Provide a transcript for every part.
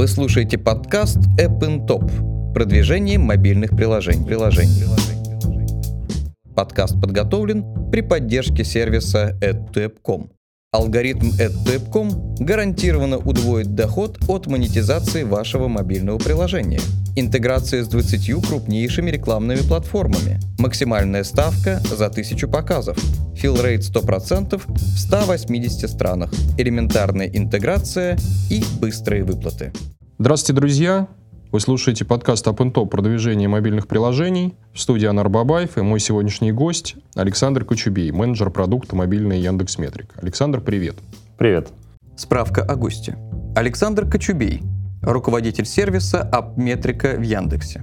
Вы слушаете подкаст App in Top. Продвижение мобильных приложений. приложений. Подкаст подготовлен при поддержке сервиса AdTap.com. Алгоритм AdTap.com гарантированно удвоит доход от монетизации вашего мобильного приложения. Интеграция с 20 крупнейшими рекламными платформами. Максимальная ставка за 1000 показов. Филрейт 100% в 180 странах. Элементарная интеграция и быстрые выплаты. Здравствуйте, друзья! Вы слушаете подкаст Up Top продвижение мобильных приложений. В студии Анар Бабаев и мой сегодняшний гость Александр Кочубей, менеджер продукта мобильной Яндекс Метрика. Александр, привет. Привет. Справка о госте. Александр Кочубей, руководитель сервиса Апметрика в Яндексе.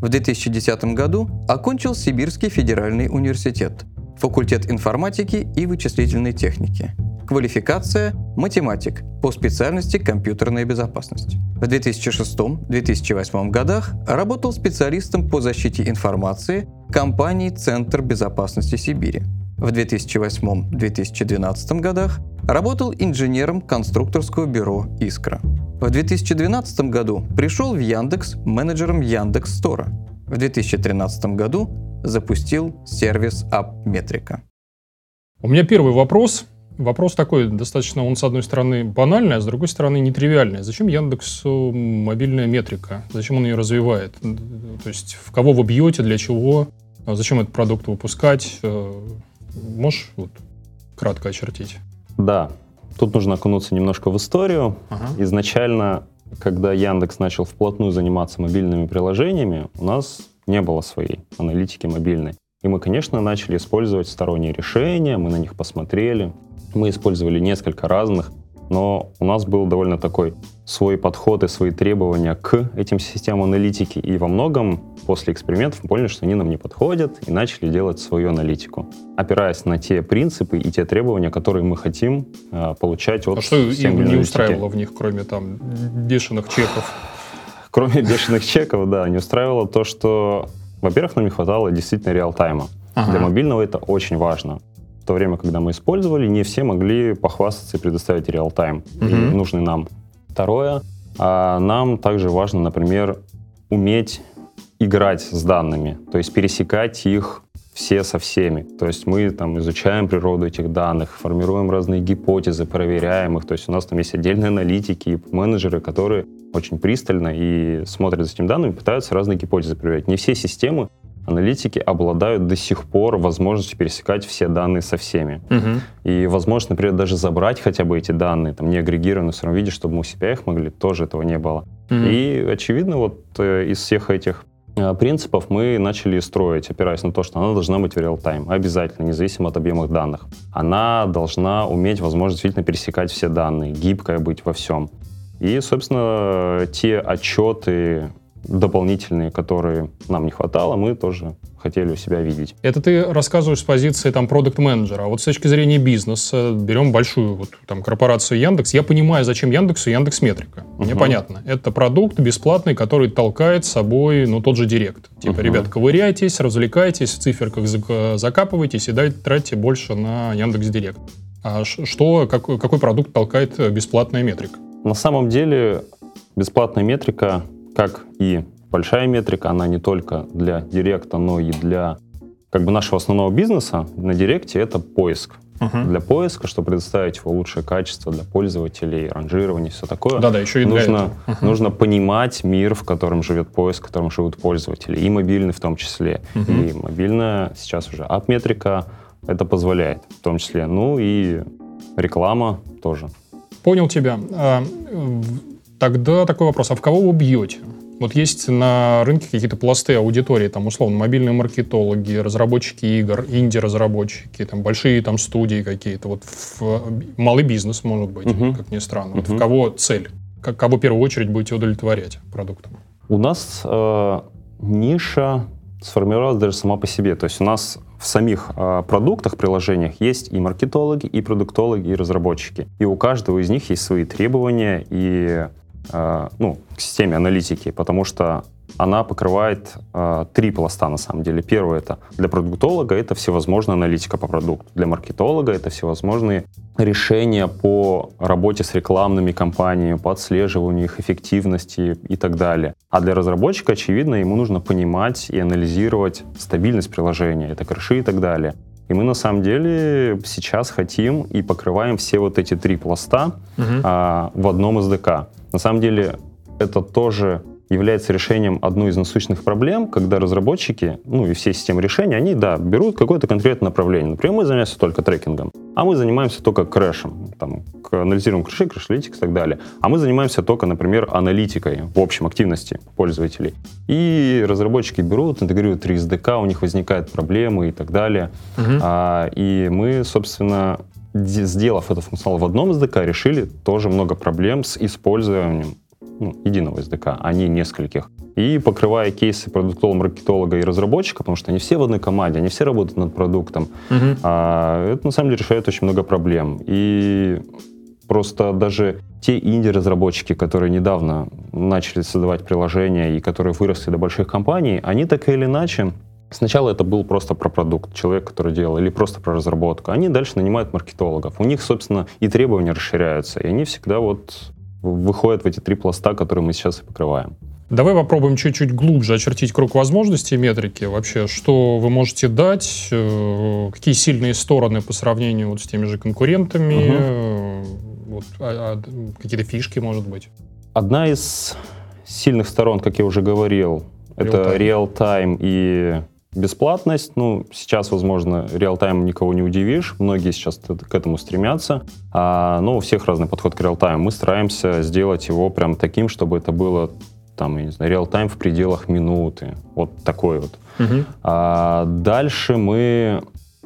В 2010 году окончил Сибирский федеральный университет, факультет информатики и вычислительной техники. Квалификация – математик по специальности компьютерная безопасность. В 2006-2008 годах работал специалистом по защите информации компании «Центр безопасности Сибири». В 2008-2012 годах работал инженером конструкторского бюро «Искра». В 2012 году пришел в Яндекс менеджером Яндекс Стора. В 2013 году запустил сервис AppMetrica. У меня первый вопрос – Вопрос такой, достаточно, он с одной стороны банальный, а с другой стороны нетривиальный. Зачем Яндексу мобильная метрика? Зачем он ее развивает? То есть в кого вы бьете, для чего? А зачем этот продукт выпускать? Э, можешь вот кратко очертить? Да, тут нужно окунуться немножко в историю. Ага. Изначально, когда Яндекс начал вплотную заниматься мобильными приложениями, у нас не было своей аналитики мобильной. И мы, конечно, начали использовать сторонние решения, мы на них посмотрели, мы использовали несколько разных, но у нас был довольно такой свой подход и свои требования к этим системам аналитики. И во многом после экспериментов мы поняли, что они нам не подходят, и начали делать свою аналитику, опираясь на те принципы и те требования, которые мы хотим э, получать от А что им не устраивало в них, кроме там бешеных чеков? Кроме бешеных чеков, да, не устраивало то, что, во-первых, нам не хватало действительно реал-тайма. Ага. Для мобильного это очень важно то время, когда мы использовали, не все могли похвастаться и предоставить реал-тайм, mm-hmm. нужный нам. Второе, а, нам также важно, например, уметь играть с данными, то есть пересекать их все со всеми. То есть мы там изучаем природу этих данных, формируем разные гипотезы, проверяем их. То есть у нас там есть отдельные аналитики и менеджеры, которые очень пристально и смотрят за этими данными, пытаются разные гипотезы проверять. Не все системы аналитики обладают до сих пор возможностью пересекать все данные со всеми. Угу. И возможность, например, даже забрать хотя бы эти данные, там, не агрегированные в своем виде, чтобы мы у себя их могли, тоже этого не было. Угу. И, очевидно, вот э, из всех этих э, принципов мы начали строить, опираясь на то, что она должна быть в реал-тайм, обязательно, независимо от объемов данных. Она должна уметь возможность действительно пересекать все данные, гибкая быть во всем. И, собственно, те отчеты, дополнительные, которые нам не хватало, мы тоже хотели у себя видеть. Это ты рассказываешь с позиции там продукт-менеджера. А вот с точки зрения бизнеса, берем большую вот там корпорацию Яндекс, я понимаю, зачем Яндексу Яндекс Метрика. Мне угу. понятно. Это продукт бесплатный, который толкает с собой, ну, тот же директ. Типа, угу. ребят, ковыряйтесь, развлекайтесь, в циферках закапывайтесь и дайте, тратьте больше на Яндекс Директ. А что, какой, какой продукт толкает бесплатная метрика? На самом деле бесплатная метрика как и большая метрика, она не только для директа, но и для как бы нашего основного бизнеса на директе это поиск. Uh-huh. Для поиска, чтобы предоставить его лучшее качество для пользователей, ранжирование, все такое. Да-да, еще и нужно, uh-huh. нужно понимать мир, в котором живет поиск, в котором живут пользователи, и мобильный в том числе. Uh-huh. И мобильная сейчас уже ап-метрика это позволяет в том числе. Ну и реклама тоже. Понял тебя. Тогда такой вопрос, а в кого вы бьете? Вот есть на рынке какие-то пласты аудитории, там, условно, мобильные маркетологи, разработчики игр, инди-разработчики, там, большие там студии какие-то, вот в, малый бизнес, может быть, uh-huh. как ни странно. Uh-huh. Вот в кого цель? Как, кого в первую очередь будете удовлетворять продуктом? У нас э, ниша сформировалась даже сама по себе. То есть у нас в самих э, продуктах, приложениях есть и маркетологи, и продуктологи, и разработчики. И у каждого из них есть свои требования и ну, к системе аналитики, потому что она покрывает э, три пласта на самом деле. Первый это для продуктолога это всевозможная аналитика по продукту. Для маркетолога это всевозможные решения по работе с рекламными компаниями, по отслеживанию их эффективности и так далее. А для разработчика, очевидно, ему нужно понимать и анализировать стабильность приложения, это крыши и так далее. И мы на самом деле сейчас хотим и покрываем все вот эти три пласта угу. а, в одном SDK. На самом деле это тоже является решением одной из насущных проблем, когда разработчики, ну и все системы решения, они, да, берут какое-то конкретное направление. Например, мы занимаемся только трекингом, а мы занимаемся только крэшем, там, анализируем крэши, crash analytics и так далее. А мы занимаемся только, например, аналитикой, в общем, активности пользователей. И разработчики берут, интегрируют 3 SDK, у них возникают проблемы и так далее. Угу. А, и мы, собственно, сделав этот функционал в одном SDK, решили тоже много проблем с использованием ну, единого SDK, а не нескольких. И покрывая кейсы продуктолога, маркетолога и разработчика, потому что они все в одной команде, они все работают над продуктом, угу. а, это на самом деле решает очень много проблем. И просто даже те инди-разработчики, которые недавно начали создавать приложения и которые выросли до больших компаний, они так или иначе Сначала это был просто про продукт, человек, который делал, или просто про разработку. Они дальше нанимают маркетологов. У них, собственно, и требования расширяются. И они всегда вот выходят в эти три пласта, которые мы сейчас и покрываем. Давай попробуем чуть-чуть глубже очертить круг возможностей метрики. Вообще, что вы можете дать, э, какие сильные стороны по сравнению вот с теми же конкурентами, угу. вот, а, а, какие-то фишки, может быть? Одна из сильных сторон, как я уже говорил, real это реал-тайм и Бесплатность, ну, сейчас, возможно, реал-тайм никого не удивишь, многие сейчас к этому стремятся, а, но у всех разный подход к реал-тайму. Мы стараемся сделать его прям таким, чтобы это было там, я не знаю, реал-тайм в пределах минуты, вот такой вот. Угу. А дальше мы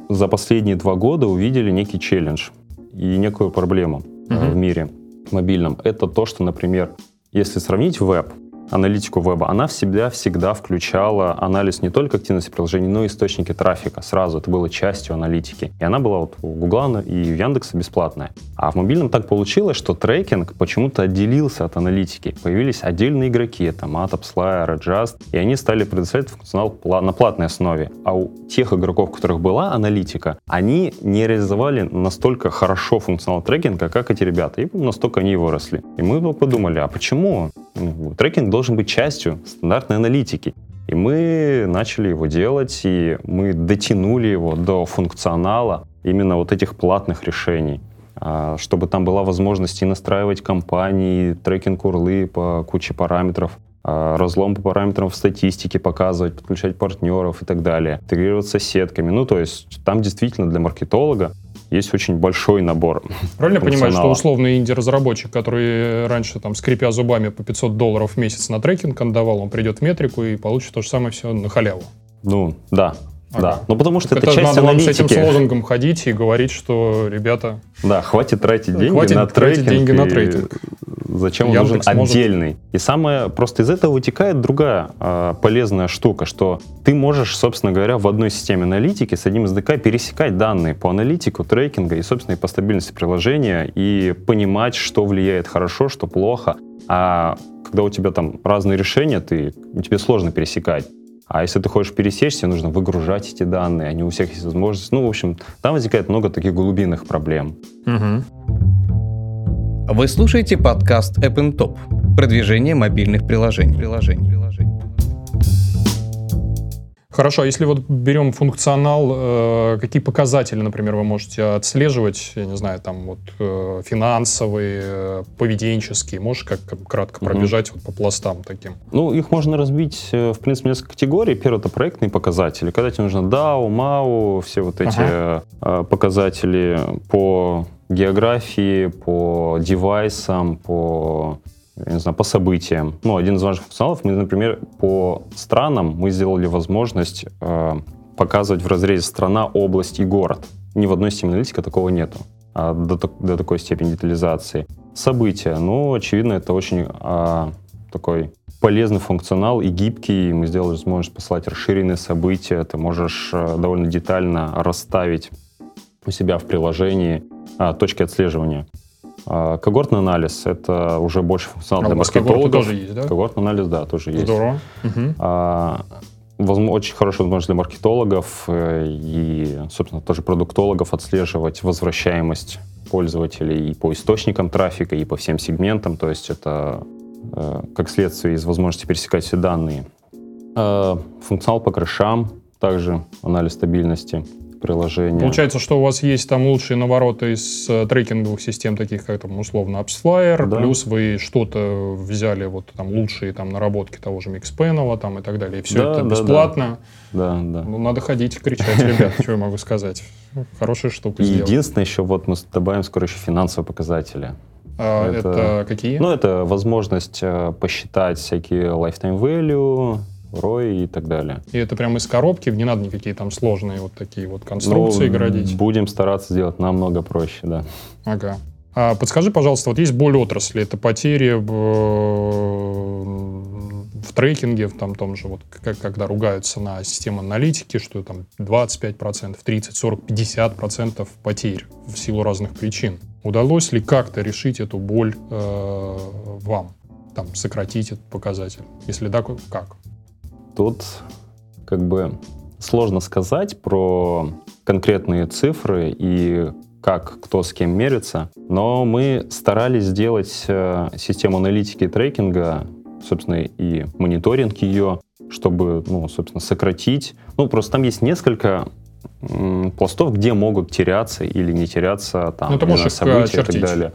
за последние два года увидели некий челлендж и некую проблему угу. в мире мобильном. Это то, что, например, если сравнить веб, аналитику веба, она в себя всегда включала анализ не только активности приложений, но и источники трафика. Сразу это было частью аналитики. И она была вот у Гугла и у Яндекса бесплатная. А в мобильном так получилось, что трекинг почему-то отделился от аналитики. Появились отдельные игроки, там Atop, Slayer, Just, и они стали предоставлять функционал на платной основе. А у тех игроков, у которых была аналитика, они не реализовали настолько хорошо функционал трекинга, как эти ребята. И настолько они и выросли. И мы подумали, а почему? Трекинг должен быть частью стандартной аналитики. И мы начали его делать, и мы дотянули его до функционала именно вот этих платных решений а, чтобы там была возможность и настраивать компании, трекинг-урлы по куче параметров, а, разлом по параметрам в статистике показывать, подключать партнеров и так далее, интегрироваться с сетками. Ну, то есть там действительно для маркетолога есть очень большой набор. Правильно понимать, что условный инди-разработчик, который раньше, там, скрипя зубами по 500 долларов в месяц на трекинг отдавал, он придет в метрику и получит то же самое все на халяву? Ну, да, Ага. Да, ну потому что это, это часть надо аналитики. с этим лозунгом ходить и говорить, что ребята... Да, хватит тратить деньги хватит на тратить деньги на трейдинг. Зачем он нужен отдельный? Может... И самое просто из этого вытекает другая э, полезная штука, что ты можешь, собственно говоря, в одной системе аналитики с одним SDK пересекать данные по аналитику, трекинга и, собственно, и по стабильности приложения и понимать, что влияет хорошо, что плохо. А когда у тебя там разные решения, ты, тебе сложно пересекать. А если ты хочешь пересечь, тебе нужно выгружать эти данные, они у всех есть возможность. Ну, в общем, там возникает много таких глубинных проблем. Угу. Вы слушаете подкаст App Top. Продвижение мобильных приложений. приложений. Хорошо, а если вот берем функционал, э, какие показатели, например, вы можете отслеживать, я не знаю, там вот э, финансовые, э, поведенческие, можешь как кратко пробежать угу. вот по пластам таким? Ну, их можно разбить, в принципе, несколько категорий. Первое — это проектные показатели, когда тебе нужно DAO, MAO, все вот эти ага. показатели по географии, по девайсам, по я не знаю, по событиям. Ну, один из важных функционалов, мы, например, по странам мы сделали возможность э, показывать в разрезе страна, область и город. Ни в одной системе аналитики такого нету а, до, до такой степени детализации. События, ну, очевидно, это очень а, такой полезный функционал и гибкий. Мы сделали возможность посылать расширенные события. Ты можешь а, довольно детально расставить у себя в приложении а, точки отслеживания. А, когортный анализ — это уже больше функционал а для маркетологов. тоже есть, да? Когортный анализ, да, тоже есть. Здорово. Мгм. А, очень хорошая возможность для маркетологов э, и, собственно, тоже продуктологов отслеживать возвращаемость пользователей и по источникам трафика, и по всем сегментам. То есть это э, как следствие из возможности пересекать все данные. Э, Функционал по крышам, также анализ стабильности приложения. Получается, что у вас есть там лучшие навороты из э, трекинговых систем, таких как там условно AppsFlyer, Да. плюс вы что-то взяли вот там лучшие там наработки того же Mixpanel там и так далее, и все Да, это да, бесплатно. Да, да. Ну, надо ходить кричать, ребят, что я могу сказать. Хорошая штука И сделана. единственное, еще вот мы добавим скоро еще финансовые показатели. А, это- Это какие? Ну, это возможность э, посчитать всякие lifetime value, ROI и так далее. И это прямо из коробки, не надо никакие там сложные вот такие вот конструкции Ну, градить. Будем стараться сделать намного проще, да. Ага. А подскажи, пожалуйста, вот есть боль отрасли, это потери в, в трекинге, в там, том же, вот, как, когда ругаются на систему аналитики, что там 25%, 30, 40, 50% потерь в силу разных причин. Удалось ли как-то решить эту боль э, вам? Там, сократить этот показатель? Если да, как? Тут как бы сложно сказать про конкретные цифры и как кто с кем мерится, но мы старались сделать э, систему аналитики и трекинга, собственно, и мониторинг ее, чтобы, ну, собственно, сократить. Ну, просто там есть несколько м, пластов, где могут теряться или не теряться там Ну, ты можешь события и так далее.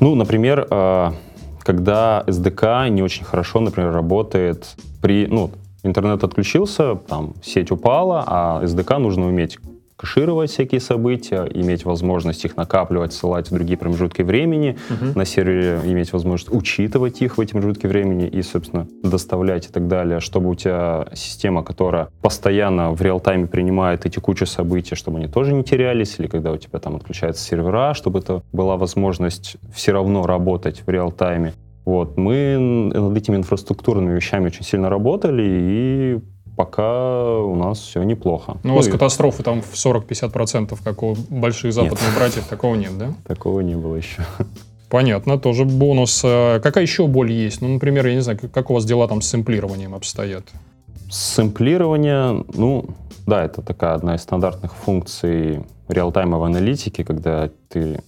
Ну, например, э, когда SDK не очень хорошо, например, работает при, ну, интернет отключился, там сеть упала, а SDK нужно уметь кэшировать всякие события, иметь возможность их накапливать, ссылать в другие промежутки времени, Мгм. на сервере иметь возможность учитывать их в эти промежутки времени и, собственно, доставлять и так далее, чтобы у тебя система, которая постоянно в реал-тайме принимает эти кучу событий, чтобы они тоже не терялись, или когда у тебя там отключаются сервера, чтобы это была возможность все равно работать в реал-тайме. Вот, мы над этими инфраструктурными вещами очень сильно работали, и пока у нас все неплохо. Ну, у вас и катастрофы там в 40-50%, как у больших западных братьев, такого нет, да? такого не было еще. Понятно, тоже бонус. А Какая еще боль есть? Ну, например, я не знаю, как- как у вас дела там с сэмплированием обстоят? Сэмплирование, ну, да, это такая одна из стандартных функций реалтаймовой аналитики, когда ты,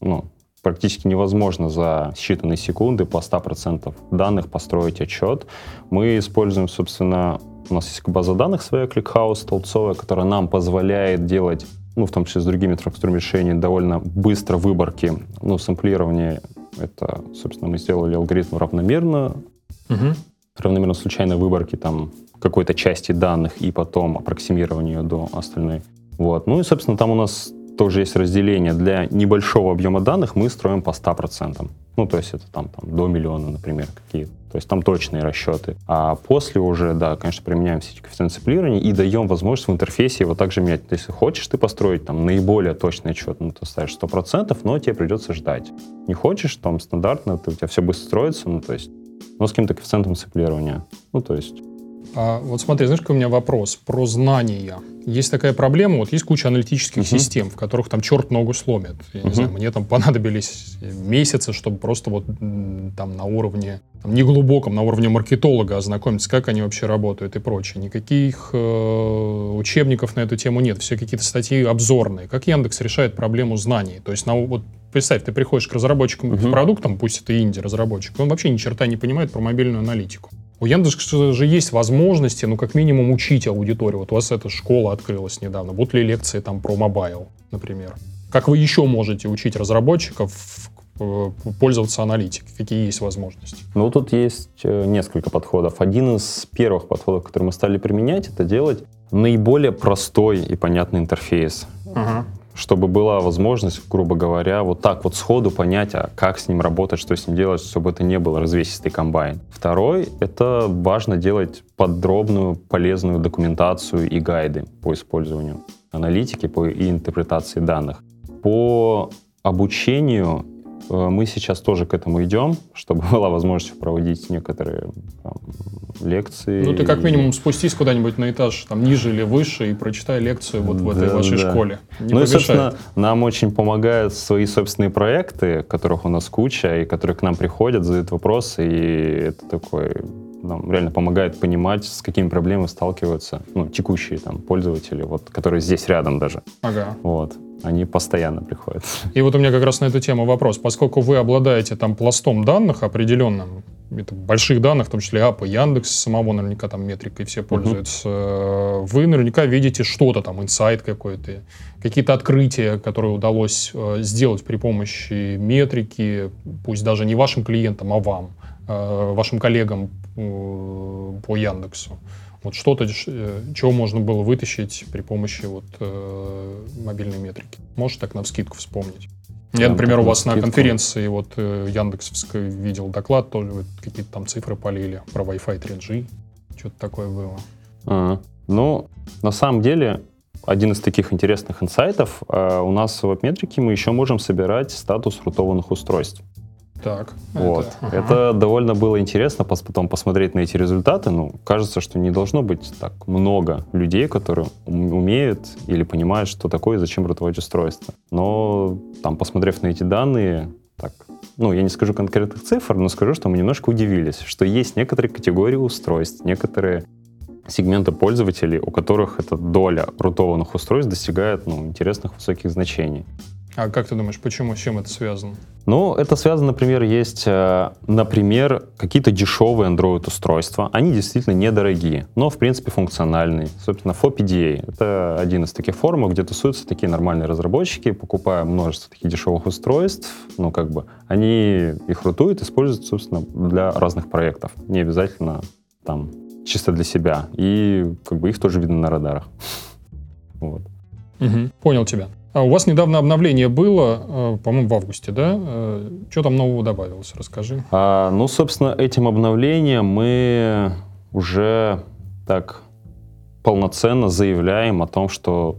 ну, практически невозможно за считанные секунды по 100% данных построить отчет. Мы используем, собственно, у нас есть база данных своя, ClickHouse, столбцовая, которая нам позволяет делать, ну, в том числе с другими решениями, довольно быстро выборки. Ну, сэмплирование, это, собственно, мы сделали алгоритм равномерно равномерно случайной выборки там какой-то части данных и потом аппроксимирование ее до остальной. Вот. Ну и, собственно, там у нас тоже есть разделение. Для небольшого объема данных мы строим по 100%. Ну, то есть это там, там до миллиона, например, какие То есть там точные расчеты. А после уже, да, конечно, применяем все эти коэффициенты сцеплирования и даем возможность в интерфейсе его также менять. То если хочешь ты построить там наиболее точный отчет, ну, ты ставишь 100%, но тебе придется ждать. Не хочешь, там стандартно, ты, у тебя все быстро строится, ну, то есть, но с каким-то коэффициентом сцеплирования. Ну, то есть, А, вот смотри, знаешь, какой у меня вопрос про знания. Есть такая проблема, вот есть куча аналитических Мгм. систем, в которых там черт ногу сломит. Я не Мгм. знаю, мне там понадобились месяцы, чтобы просто вот там на уровне, там, неглубоком, на уровне маркетолога ознакомиться, как они вообще работают и прочее. Никаких э, учебников на эту тему нет, все какие-то статьи обзорные. Как Яндекс решает проблему знаний? То есть, на, вот представь, ты приходишь к разработчикам Мгм. продуктам, пусть это инди-разработчик, он вообще ни черта не понимает про мобильную аналитику. У Яндекса же есть возможности, ну, как минимум, учить аудиторию. Вот у вас эта школа открылась недавно. Будут ли лекции там про mobile, например? Как вы еще можете учить разработчиков э, пользоваться аналитикой? Какие есть возможности? Ну, тут есть э, несколько подходов. Один из первых подходов, который мы стали применять, это делать наиболее простой и понятный интерфейс, Ага. Чтобы была возможность, грубо говоря, вот так вот сходу понять, а как с ним работать, что с ним делать, чтобы это не был развесистый комбайн. Второй — это важно делать подробную, полезную документацию и гайды по использованию аналитики по, и интерпретации данных. По обучению мы сейчас тоже к этому идем, чтобы была возможность проводить некоторые там, лекции. Ну, ты как минимум спустись куда-нибудь на этаж, там, ниже или выше, и прочитай лекцию вот в этой Да, вашей да. школе. Не ну и, помешает. собственно, нам очень помогают свои собственные проекты, которых у нас куча, и которые к нам приходят, задают вопросы, и это такой нам реально помогает понимать, с какими проблемами сталкиваются ну, текущие там пользователи, вот, которые здесь рядом даже. Ага. Вот. Они постоянно приходят. И вот у меня как раз на эту тему вопрос. Поскольку вы обладаете там пластом данных определенным, это больших данных, в том числе АП, Яндекс, самого наверняка там метрикой все пользуются, э, вы наверняка видите что-то там, инсайт какой-то, какие-то открытия, которые удалось э, сделать при помощи метрики, пусть даже не вашим клиентам, а вам, э, вашим коллегам по Яндексу. Вот что-то, э, чего можно было вытащить при помощи вот э, мобильной метрики. Можешь так на вскидку вспомнить? Я, например, у вас на конференции вот э, Яндексовской видел доклад, тоже вы какие-то там цифры полили про Wi-Fi 3G. Что-то такое было. А, Ну, на самом деле, один из таких интересных инсайтов, э, у нас в веб-метрике мы еще можем собирать статус рутованных устройств. Так. Вот. ага. Это довольно было интересно пос- потом посмотреть на эти результаты. Ну, кажется, что не должно быть так много людей, которые ум- умеют или понимают, что такое и зачем рутовать устройство. Но там, посмотрев на эти данные, так, ну, я не скажу конкретных цифр, но скажу, что мы немножко удивились, что есть некоторые категории устройств, некоторые сегменты пользователей, у которых эта доля рутованных устройств достигает ну, интересных высоких значений. А как ты думаешь, почему, с чем это связано? Ну, это связано, например, есть, э, например, какие-то дешевые Android-устройства. Они действительно недорогие, но, в принципе, функциональные. Собственно, FOPDA — это один из таких форумов, где тусуются такие нормальные разработчики, покупая множество таких дешевых устройств, ну, как бы, они их рутуют, используют, собственно, для разных проектов. Не обязательно там чисто для себя. И, как бы, их тоже видно на радарах. Вот. Мгм, Понял тебя. А у вас недавно обновление было, э, по-моему, в августе, да? Что там нового добавилось? Расскажи. А, ну, собственно, этим обновлением мы уже так полноценно заявляем о том, что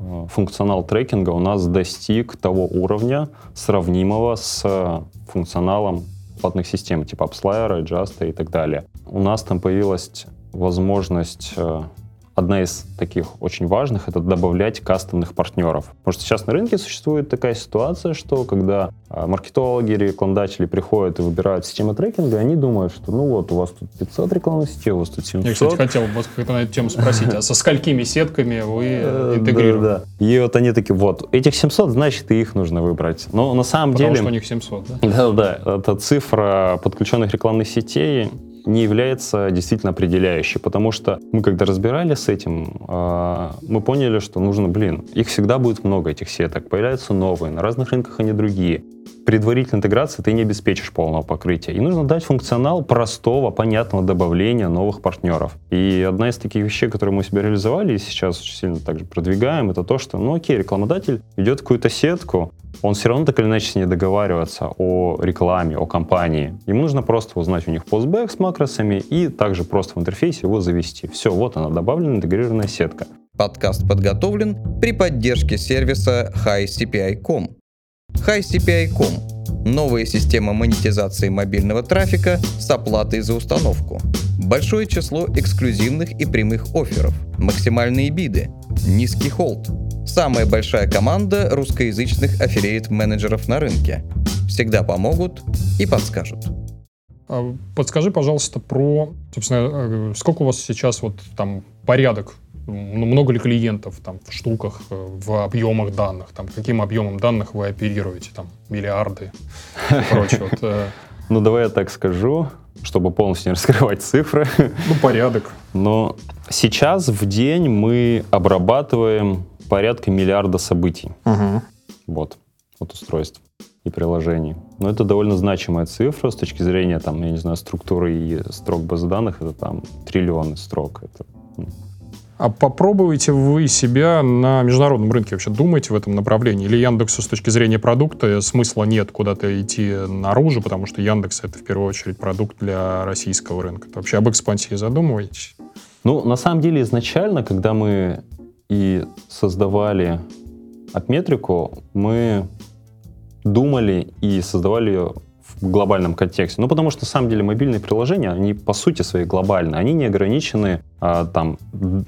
э, функционал трекинга у нас достиг того уровня, сравнимого с функционалом платных систем, типа AppsLayer, Just и так далее. У нас там появилась возможность э, Одна из таких очень важных — это добавлять кастомных партнеров. Потому что сейчас на рынке существует такая ситуация, что когда а, маркетологи, рекламодатели приходят и выбирают систему трекинга, они думают, что ну вот, у вас тут 500 рекламных сетей, у вас тут 700. Я, кстати, хотел вас как-то на эту тему спросить, а со сколькими сетками вы Э, интегрируете? Да, да. И вот они такие, вот, этих 700, значит, и их нужно выбрать. Но на самом Потому деле... что у них 700, да? Да, да, эта цифра подключенных рекламных сетей не является действительно определяющей, потому что мы когда разбирались с этим, а, мы поняли, что нужно, блин, их всегда будет много, этих сеток, появляются новые, на разных рынках они другие. Предварительной интеграции ты не обеспечишь полного покрытия. И нужно дать функционал простого, понятного добавления новых партнеров. И одна из таких вещей, которые мы себе реализовали и сейчас очень сильно также продвигаем, это то, что, ну окей, рекламодатель ведет какую-то сетку, он все равно так или иначе с ней договаривается о рекламе, о компании. Ему нужно просто узнать у них постбэк с макросами и также просто в интерфейсе его завести. Все, вот она, добавлена интегрированная сетка. Подкаст подготовлен при поддержке сервиса HiCPI.com. HiCPI.com – новая система монетизации мобильного трафика с оплатой за установку. Большое число эксклюзивных и прямых офферов, максимальные биды, низкий холд. Самая большая команда русскоязычных аффилиейт-менеджеров на рынке. Всегда помогут и подскажут. А Подскажи, пожалуйста, про, собственно, э, сколько у вас сейчас вот там порядок, много ли клиентов там в штуках, э, в объемах данных, там каким объемом данных вы оперируете, там миллиарды и прочее. Вот, э, Ну, давай я так скажу, чтобы полностью не раскрывать цифры. ну, порядок. Но сейчас в день мы обрабатываем порядка миллиарда событий. Вот, от устройств и приложений. Но это довольно значимая цифра с точки зрения, там, я не знаю, структуры и строк баз данных. Это там триллионы строк. Это, ну, А попробуете вы себя на международном рынке вообще думаете в этом направлении? Или Яндексу с точки зрения продукта смысла нет куда-то идти наружу, потому что Яндекс это в первую очередь продукт для российского рынка? Вообще об экспансии задумываетесь? Ну, на самом деле, изначально, когда мы и создавали апметрику, мы думали и создавали ее в глобальном контексте? Ну, потому что, на самом деле, мобильные приложения, они по сути своей глобальны. Они не ограничены а, там,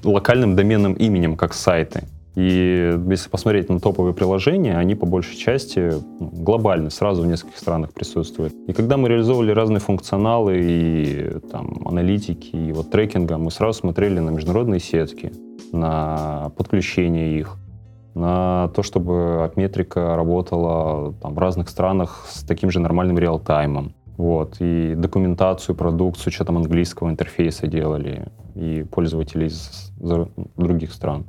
локальным доменным именем, как сайты. И если посмотреть на топовые приложения, они по большей части ну, глобальны, сразу в нескольких странах присутствуют. И когда мы реализовывали разные функционалы и там, аналитики, и вот трекинга, мы сразу смотрели на международные сетки, на подключение их, на то, чтобы метрика работала там, в разных странах с таким же нормальным реал-таймом. Вот, и документацию, продукт с учетом английского интерфейса делали, и пользователей из других стран.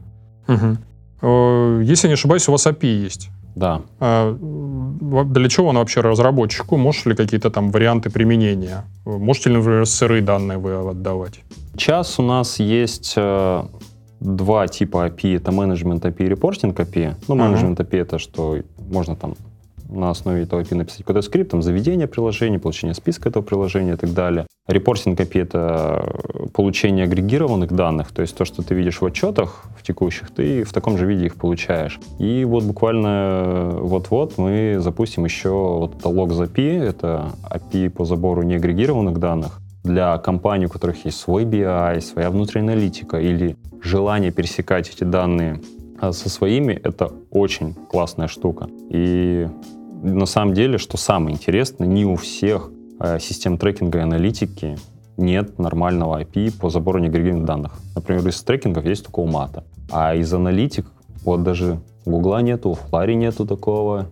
Угу. Э, если не ошибаюсь, у вас API есть. Да. А для чего он вообще разработчику? Можешь ли какие-то там варианты применения? Можете ли, например, сырые данные вы отдавать? Сейчас у нас есть э, два типа API. Это менеджмент API и репортинг API. Ну, менеджмент API это что можно там на основе этого API написать какой-то скрипт, там, заведение приложения, получение списка этого приложения и так далее. Репортинг API — это получение агрегированных данных, то есть то, что ты видишь в отчетах в текущих, ты в таком же виде их получаешь. И вот буквально вот-вот мы запустим еще вот это Logs API, это API по забору неагрегированных данных, для компаний, у которых есть свой BI, своя внутренняя аналитика или желание пересекать эти данные а, со своими, это очень классная штука. И на самом деле, что самое интересное, не у всех э, систем трекинга и аналитики нет нормального IP по забору неагрегированных данных. Например, из трекингов есть только у мата. А из аналитик, вот даже Гугла нету, у Флари нету такого.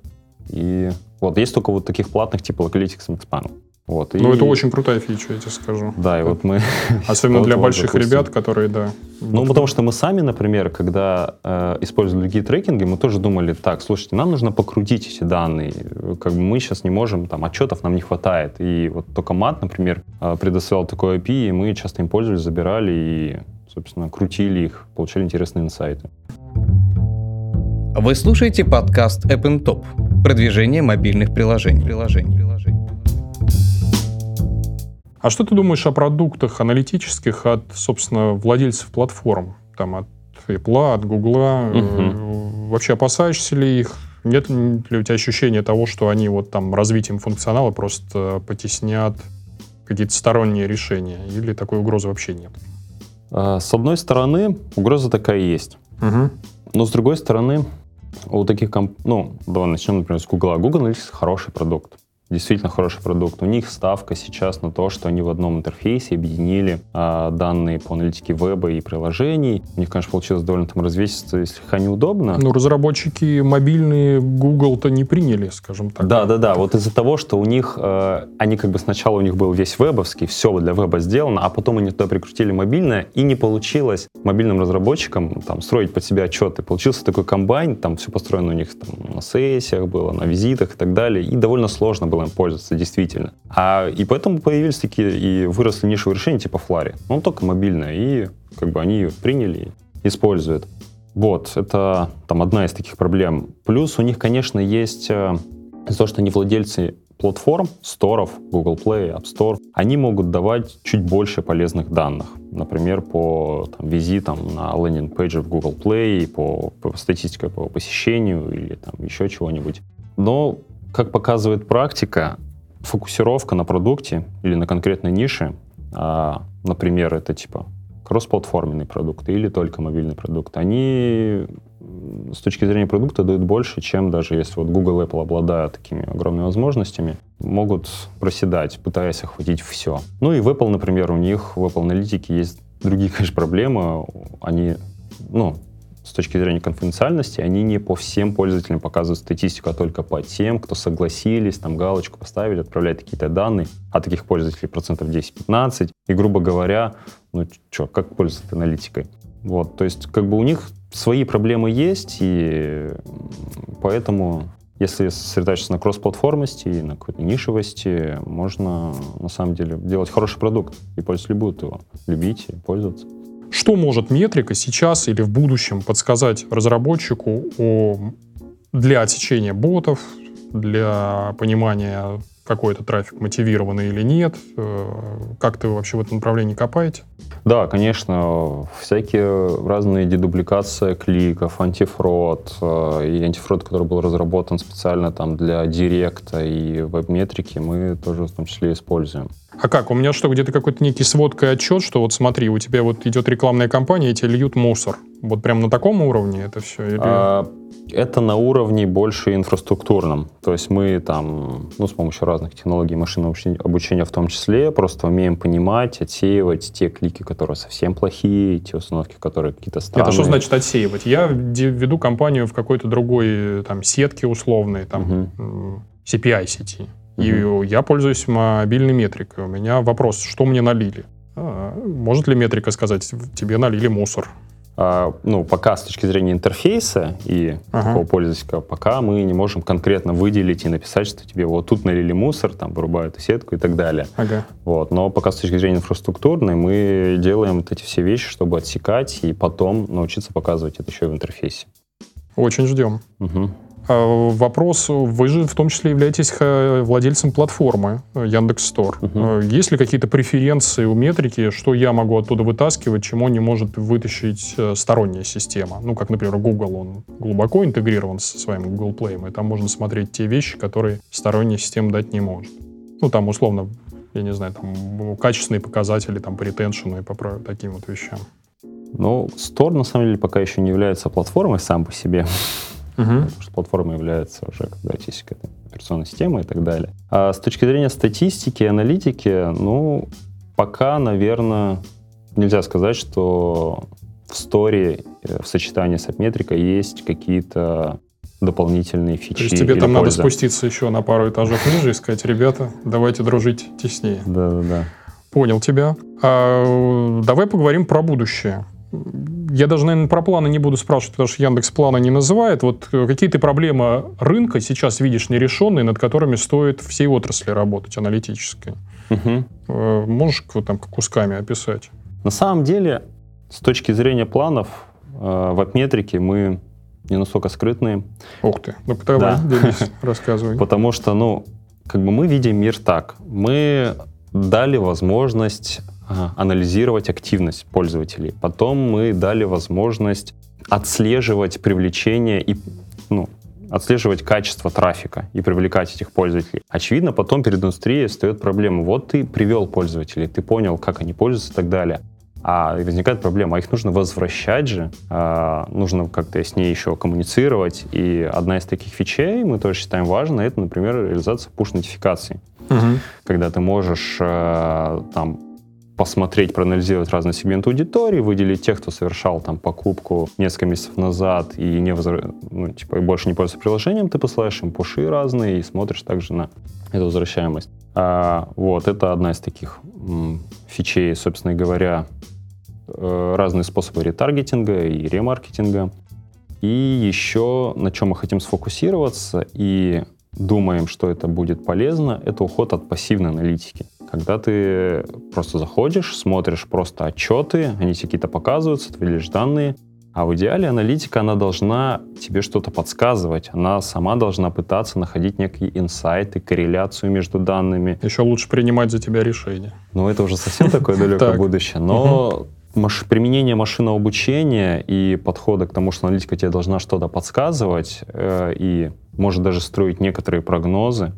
И вот есть только вот таких платных типа Localytics и Mixpanel. Вот, ну, и... это очень крутая фича, я тебе скажу. Да, и вот мы... Особенно для больших ребят, которые, да. Ну, потому что мы сами, например, когда э, использовали другие трекинги, мы тоже думали, так, слушайте, нам нужно покрутить эти данные. Как бы мы сейчас не можем, там, отчетов нам не хватает. И вот только мат, например, э, предоставлял такой API, и мы часто им пользовались, забирали и, собственно, крутили их, получали интересные инсайты. Вы слушаете подкаст App Top. Продвижение мобильных приложений. приложений. А что ты думаешь о продуктах аналитических от, собственно, владельцев платформ? Там от Apple, от Google? Угу. Вообще опасаешься ли их? Нет ли у тебя ощущения того, что они вот там развитием функционала просто потеснят какие-то сторонние решения? Или такой угрозы вообще нет? А, с одной стороны, угроза такая есть. Угу. Но с другой стороны, у таких комп... Ну, давай начнем, например, с Google. Google Analytics хороший продукт действительно хороший продукт. У них ставка сейчас на то, что они в одном интерфейсе объединили а, данные по аналитике веба и приложений. У них, конечно, получилось довольно там развеситься и слегка неудобно. Ну, разработчики мобильные Google-то не приняли, скажем так. Да, да, да. Вот из-за того, что у них, э, они как бы сначала у них был весь вебовский, все для веба сделано, а потом они туда прикрутили мобильное, и не получилось мобильным разработчикам там строить под себя отчеты. Получился такой комбайн, там все построено у них там, на сессиях было, на визитах и так далее, и довольно сложно было им пользоваться, действительно. А, и поэтому появились такие и выросли нишевые решения типа. Но он только мобильная, и как бы они приняли используют. Вот, это там одна из таких проблем. Плюс у них, конечно, есть э, то, что они владельцы платформ, сторов, Google Play, App Store, они могут давать чуть больше полезных данных. Например, по там, визитам на лендинг-пейджи в Google Play, по, по статистике по посещению или там еще чего-нибудь. Но как показывает практика, фокусировка на продукте или на конкретной нише, а, например, это типа кроссплатформенный продукт или только мобильный продукт, они с точки зрения продукта дают больше, чем даже если вот Google и Apple обладают такими огромными возможностями, могут проседать, пытаясь охватить все. Ну и в Apple, например, у них в Apple аналитике есть другие, конечно, проблемы. Они, ну, с точки зрения конфиденциальности, они не по всем пользователям показывают статистику, а только по тем, кто согласились, там галочку поставили, отправляют какие-то данные, а таких пользователей процентов 10-15. И, грубо говоря, ну что, как пользоваться аналитикой? Вот, то есть как бы у них свои проблемы есть, и поэтому если сосредотачиваться на кроссплатформости и на какой-то нишевости, можно на самом деле делать хороший продукт, и пользователи будут его любить и пользоваться. Что может метрика сейчас или в будущем подсказать разработчику о, для отсечения ботов, для понимания какой-то трафик мотивированный или нет? Э, как ты вообще в этом направлении копаете? Да, конечно, всякие разные дедубликация кликов, антифрод э, и антифрод, который был разработан специально там для директа и веб-метрики, мы тоже в том числе используем. А как? У меня что, где-то какой-то некий сводка и отчет, что вот смотри, у тебя вот идет рекламная кампания, и тебе льют мусор. Вот прям на таком уровне это все? Или... А, это на уровне больше инфраструктурном. То есть мы там, ну, с помощью разных технологий машинного обучения в том числе, просто умеем понимать, отсеивать те клики, которые совсем плохие, те установки, которые какие-то странные. Это что значит отсеивать? Я веду компанию в какой-то другой там сетке условной, там угу. CPI И я пользуюсь мобильной метрикой. У меня вопрос, что мне налили? А, может ли метрика сказать, тебе налили мусор? А, ну, пока с точки зрения интерфейса и ага. такого пользователя, пока мы не можем конкретно выделить и написать, что тебе вот тут налили мусор, там вырубают сетку и так далее. Ага. Вот. Но пока с точки зрения инфраструктурной мы делаем вот эти все вещи, чтобы отсекать и потом научиться показывать это еще и в интерфейсе. Очень ждем. Угу. А, вопрос, вы же в том числе являетесь владельцем платформы э, Яндекс.Стор. Угу. Есть ли какие-то преференции у метрики, что я могу оттуда вытаскивать, чему не может вытащить э, сторонняя система? Ну, как, например, Google, он глубоко интегрирован со своим Google Play, и там можно смотреть те вещи, которые сторонняя система дать не может. Ну, там, условно, я не знаю, там качественные показатели там по ретеншену и по таким вот вещам. Ну, Store, на самом деле, пока еще не является платформой сам по себе угу. потому что платформа является уже когда есть какая-то операционная система и так далее. А с точки зрения статистики, аналитики, ну, пока, наверное, нельзя сказать, что в сторе э, в сочетании с апметрикой есть какие-то дополнительные фичи. То есть тебе там польза. надо спуститься еще на пару этажов ниже и сказать, ребята, давайте дружить теснее. Да-да-да. Понял тебя. А, давай поговорим про будущее. Я даже, наверное, про планы не буду спрашивать, потому что Яндекс плана не называет. Вот э, какие ты проблемы рынка сейчас видишь нерешенные, над которыми стоит всей отрасли работать, аналитической? Угу. Можешь вот там кусками описать? На самом деле, с точки зрения планов, э, в апметрике мы не настолько скрытные. Ух ты. Ну, давай, да. делись, рассказывай. Потому что, ну, как бы мы видим мир так. Мы дали возможность анализировать активность пользователей. Потом мы дали возможность отслеживать привлечение и ну, отслеживать качество трафика и привлекать этих пользователей. Очевидно, потом перед индустрией встает проблема. Вот ты привел пользователей, ты понял, как они пользуются и так далее. А возникает проблема, а их нужно возвращать же, а, нужно как-то с ней еще коммуницировать. И одна из таких фичей, мы тоже считаем важной, это, например, реализация push-нотификаций. Угу. Когда ты можешь а, там посмотреть, проанализировать разные сегменты аудитории, выделить тех, кто совершал там покупку несколько месяцев назад и не возра... ну, типа, больше не пользуется приложением, ты посылаешь им пуши разные и смотришь также на эту возвращаемость. А, вот, это одна из таких м, фичей, собственно говоря, э, разные способы ретаргетинга и ремаркетинга. И еще на чем мы хотим сфокусироваться и думаем, что это будет полезно, это уход от пассивной аналитики когда ты просто заходишь, смотришь просто отчеты, они тебе какие-то показываются, ты видишь данные, а в идеале аналитика, она должна тебе что-то подсказывать. Она сама должна пытаться находить некие инсайты, корреляцию между данными. Еще лучше принимать за тебя решения. Ну, это уже совсем такое далекое будущее. Но применение машинного обучения и подхода к тому, что аналитика тебе должна что-то подсказывать э, и может даже строить некоторые прогнозы,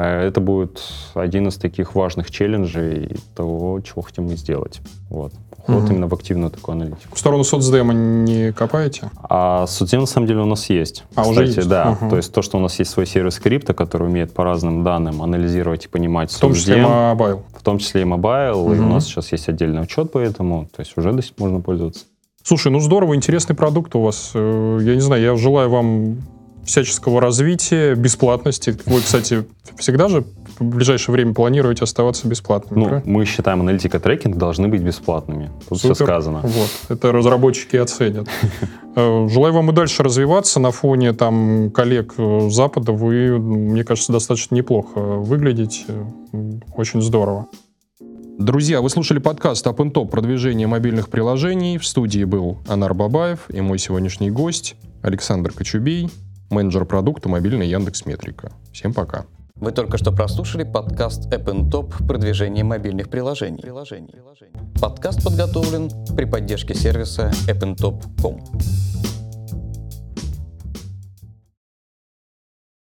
это будет один из таких важных челленджей того, чего хотим мы сделать. Вот. Вот угу. именно в активную такую аналитику. В сторону соцдема не копаете? А соцдем на самом деле у нас есть. А, Кстати, уже есть? Да. Угу. То есть то, что у нас есть свой сервис Крипта, который умеет по разным данным анализировать и понимать В том числе и mobile. В том числе и mobile. Угу. И у нас сейчас есть отдельный учет по этому. То есть уже до сих можно пользоваться. Слушай, ну здорово, интересный продукт у вас. Э, я не знаю, я желаю вам всяческого развития, бесплатности. Вы, кстати, всегда же в ближайшее время планируете оставаться бесплатными? Ну, правильно? мы считаем, аналитика трекинг должны быть бесплатными. Тут Супер. все сказано. Вот, это разработчики оценят. Э, желаю вам и дальше развиваться на фоне там коллег э, Запада. Вы, мне кажется, достаточно неплохо выглядите. Очень здорово. Друзья, вы слушали подкаст Up Top продвижение мобильных приложений. В студии был Анар Бабаев и мой сегодняшний гость Александр Кочубей, менеджер продукта мобильной Яндекс Метрика. Всем пока. Вы только что прослушали подкаст App Top продвижение мобильных приложений. Подкаст подготовлен при поддержке сервиса appntop.com.